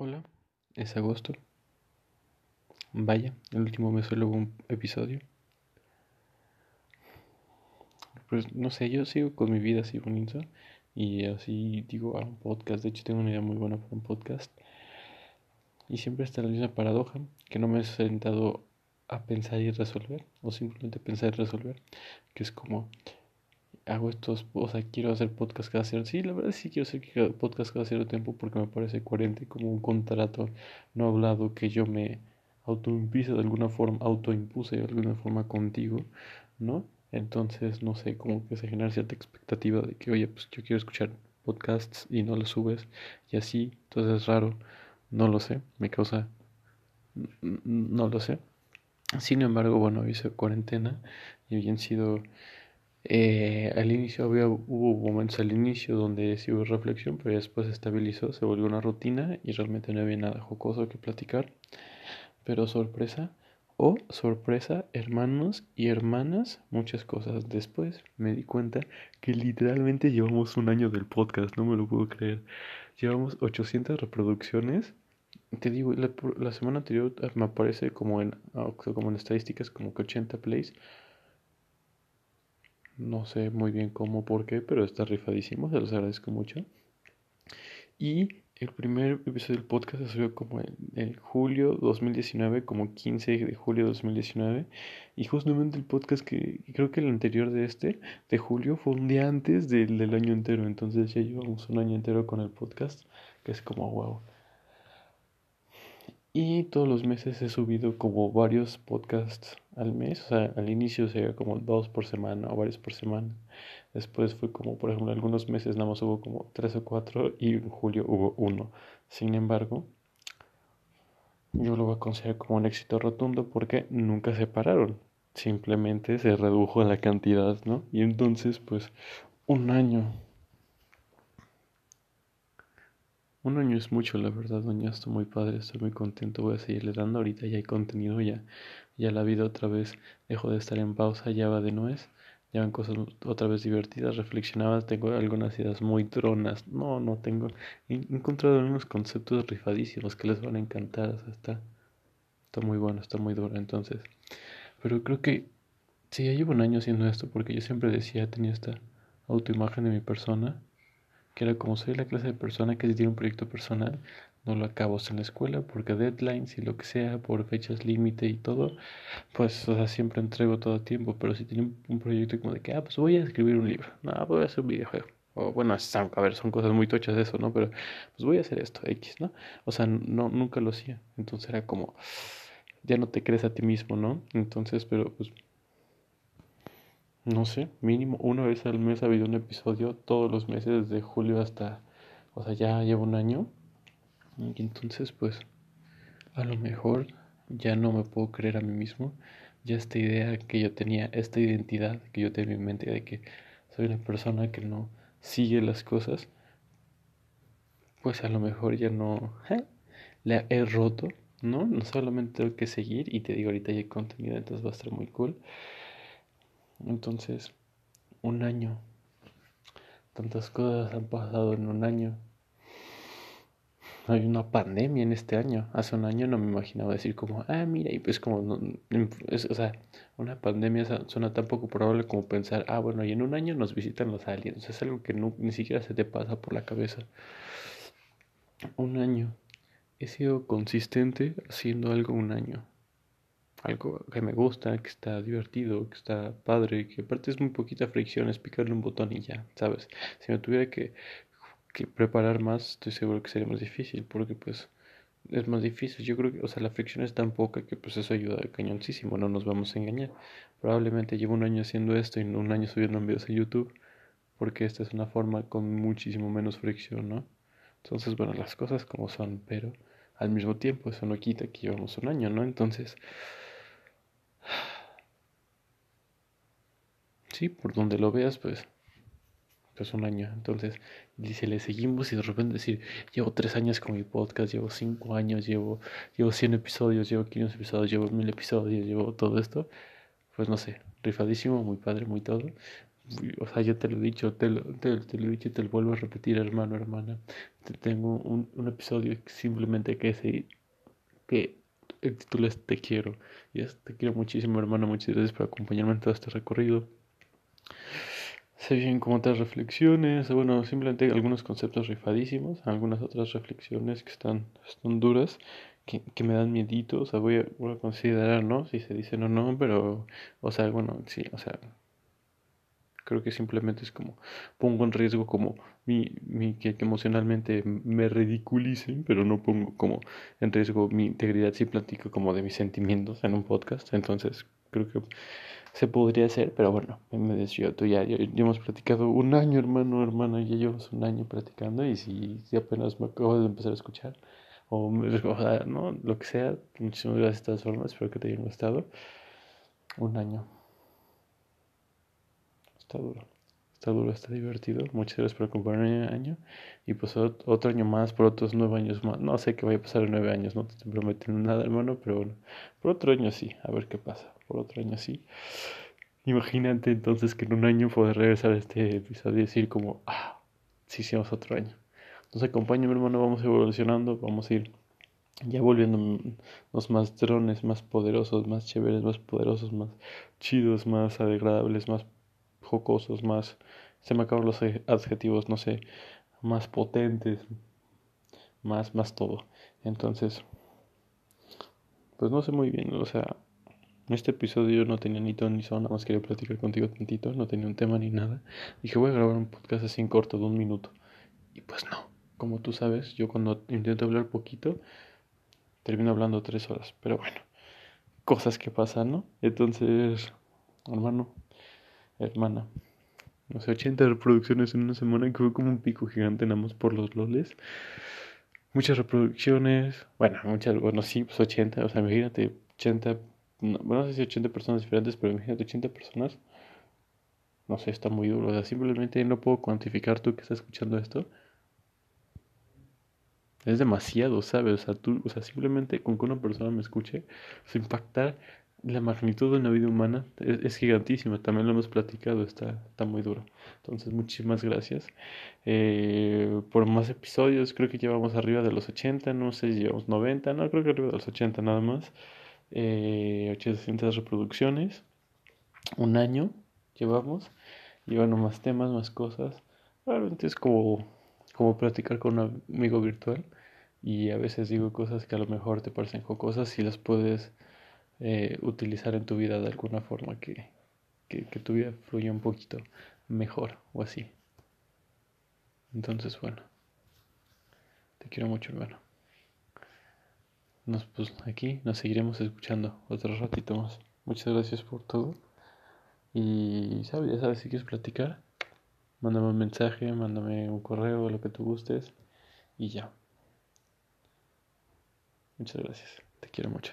Hola, es agosto. Vaya, el último mes solo hubo un episodio. Pues no sé, yo sigo con mi vida así bonito y así digo a un podcast. De hecho, tengo una idea muy buena para un podcast. Y siempre está la misma paradoja que no me he sentado a pensar y resolver, o simplemente pensar y resolver, que es como hago estos, o sea, quiero hacer podcast cada cierto Sí, la verdad sí quiero hacer podcast cada cierto tiempo porque me parece coherente como un contrato no hablado que yo me autoimpuse de alguna forma, autoimpuse de alguna forma contigo, ¿no? Entonces, no sé, como que se genera cierta expectativa de que, oye, pues yo quiero escuchar podcasts y no los subes y así, entonces es raro, no lo sé, me causa, no lo sé. Sin embargo, bueno, hice cuarentena y habían sido eh, al inicio había, hubo momentos al inicio donde sí hubo reflexión, pero después se estabilizó, se volvió una rutina y realmente no había nada jocoso que platicar. Pero sorpresa, o sorpresa, hermanos y hermanas, muchas cosas. Después me di cuenta que literalmente llevamos un año del podcast, no me lo puedo creer. Llevamos 800 reproducciones. Te digo, la, la semana anterior me aparece como en, como en estadísticas como que 80 plays. No sé muy bien cómo, por qué, pero está rifadísimo, se los agradezco mucho. Y el primer episodio del podcast se subió como en, julio 2019, como 15 de julio 2019. Y justamente el podcast que creo que el anterior de este, de julio, fue un día antes del, del año entero. Entonces ya llevamos un año entero con el podcast, que es como wow. Y todos los meses he subido como varios podcasts al mes. O sea, al inicio sería como dos por semana o varios por semana. Después fue como, por ejemplo, algunos meses nada más hubo como tres o cuatro y en julio hubo uno. Sin embargo, yo lo voy a considerar como un éxito rotundo porque nunca se pararon. Simplemente se redujo la cantidad, ¿no? Y entonces, pues, un año Un año es mucho, la verdad, doña. Estoy muy padre, estoy muy contento. Voy a seguirle dando. Ahorita ya hay contenido, ya, ya la vida otra vez dejó de estar en pausa, ya va de nuez. Ya van cosas otra vez divertidas, reflexionadas. Tengo algunas ideas muy tronas. No, no tengo. He encontrado unos conceptos rifadísimos que les van a encantar. está, está muy bueno, está muy duro. Entonces, pero creo que sí, ya llevo un año haciendo esto porque yo siempre decía, tenía esta autoimagen de mi persona que era como soy la clase de persona que si tiene un proyecto personal, no lo acabo en la escuela porque deadlines y lo que sea, por fechas límite y todo, pues o sea, siempre entrego todo el tiempo, pero si tiene un proyecto como de que, ah, pues voy a escribir un libro, no, voy a hacer un videojuego. O bueno, a ver, son cosas muy tochas eso, ¿no? Pero pues voy a hacer esto, X, ¿no? O sea, no, nunca lo hacía. Entonces era como, ya no te crees a ti mismo, ¿no? Entonces, pero pues no sé, mínimo una vez al mes ha habido un episodio todos los meses desde julio hasta, o sea, ya llevo un año. Y entonces, pues, a lo mejor ya no me puedo creer a mí mismo. Ya esta idea que yo tenía, esta identidad que yo tenía en mi mente de que soy una persona que no sigue las cosas, pues a lo mejor ya no ¿eh? la he roto, ¿no? No solamente tengo que seguir y te digo ahorita hay contenido, entonces va a estar muy cool. Entonces, un año. Tantas cosas han pasado en un año. Hay una pandemia en este año. Hace un año no me imaginaba decir como, ah, mira, y pues como, no, o sea, una pandemia suena tan poco probable como pensar, ah, bueno, y en un año nos visitan los aliens. Es algo que ni siquiera se te pasa por la cabeza. Un año. He sido consistente haciendo algo un año algo que me gusta, que está divertido, que está padre, que aparte es muy poquita fricción, es picarle un botón y ya, ¿sabes? Si me tuviera que, que preparar más, estoy seguro que sería más difícil, porque pues es más difícil. Yo creo que, o sea, la fricción es tan poca que pues eso ayuda cañoncísimo, no nos vamos a engañar. Probablemente llevo un año haciendo esto y un año subiendo videos a YouTube, porque esta es una forma con muchísimo menos fricción, ¿no? Entonces, bueno, las cosas como son, pero al mismo tiempo eso no quita que llevamos un año, ¿no? Entonces, sí, por donde lo veas, pues, pues un año. Entonces, si le seguimos y de repente decir, llevo tres años con mi podcast, llevo cinco años, llevo, llevo 100 episodios, llevo 500 episodios, llevo mil episodios, llevo todo esto, pues no sé, rifadísimo, muy padre, muy todo. o sea, yo te lo he dicho, te lo, te, lo he dicho y te lo vuelvo a repetir, hermano, hermana. tengo un, un episodio simplemente que se, que el título es Te quiero. Y Te quiero muchísimo, hermano. Muchas gracias por acompañarme en todo este recorrido. Se vienen como otras reflexiones, bueno, simplemente algunos conceptos rifadísimos, algunas otras reflexiones que están, están duras, que, que me dan miedito, o sea, voy a, voy a considerar, ¿no? Si se dicen o no, pero, o sea, bueno, sí, o sea, Creo que simplemente es como pongo en riesgo como mi, que, emocionalmente me ridiculicen, pero no pongo como en riesgo mi integridad si platico como de mis sentimientos en un podcast. Entonces creo que se podría hacer, pero bueno, me desvío. Tú ya, ya, hemos platicado un año, hermano, hermana, ya llevamos un año platicando y si, apenas me acabo de empezar a escuchar o, o ¿no? lo que sea, muchísimas gracias de todas formas, espero que te hayan gustado. Un año está duro. Está duro, está divertido. Muchas gracias por acompañarme el año. Y pues otro año más, por otros nueve años más. No sé qué vaya a pasar en nueve años, no te estoy prometiendo nada, hermano, pero bueno. Por otro año sí, a ver qué pasa. Por otro año sí. Imagínate entonces que en un año puedo regresar a este episodio y decir como, ah, sí hicimos otro año. Entonces acompáñame, hermano, vamos evolucionando, vamos a ir ya volviéndonos más drones, más poderosos, más chéveres, más poderosos, más chidos, más agradables, más jocosos, más, se me acaban los adjetivos, no sé, más potentes, más, más todo. Entonces, pues no sé muy bien, o sea, en este episodio no tenía ni ton ni son, nada más quería platicar contigo tantito, no tenía un tema ni nada. Dije, voy a grabar un podcast así en corto de un minuto. Y pues no, como tú sabes, yo cuando intento hablar poquito, termino hablando tres horas. Pero bueno, cosas que pasan, ¿no? Entonces, hermano, hermana. No sé, 80 reproducciones en una semana que fue como un pico gigante nada más por los loles. Muchas reproducciones, bueno, muchas, bueno, sí, pues 80, o sea, imagínate 80, no, bueno, no sé si 80 personas diferentes, pero imagínate 80 personas. No sé, está muy duro, o sea, simplemente no puedo cuantificar tú que estás escuchando esto. Es demasiado, ¿sabes? O sea, tú, o sea, simplemente con que una persona me escuche, o sea, impactar la magnitud de una vida humana es, gigantísima, también lo hemos platicado, está, está muy duro. Entonces, muchísimas gracias eh, por más episodios. Creo que llevamos arriba de los 80, no sé si llevamos 90, no, creo que arriba de los 80 nada más. Eh, 800 reproducciones, un año llevamos, y bueno, más temas, más cosas. Realmente es como, como platicar con un amigo virtual y a veces digo cosas que a lo mejor te parecen jocosas y las puedes eh, utilizar en tu vida de alguna forma que, que, tu vida fluya un poquito mejor o así. Entonces, bueno, te quiero mucho, hermano. Nos, pues aquí nos seguiremos escuchando otro ratito más. Muchas gracias por todo. Y sabes, ya sabes, si quieres platicar, mándame un mensaje, mándame un correo, lo que tú gustes. Y ya. Muchas gracias. Te quiero mucho.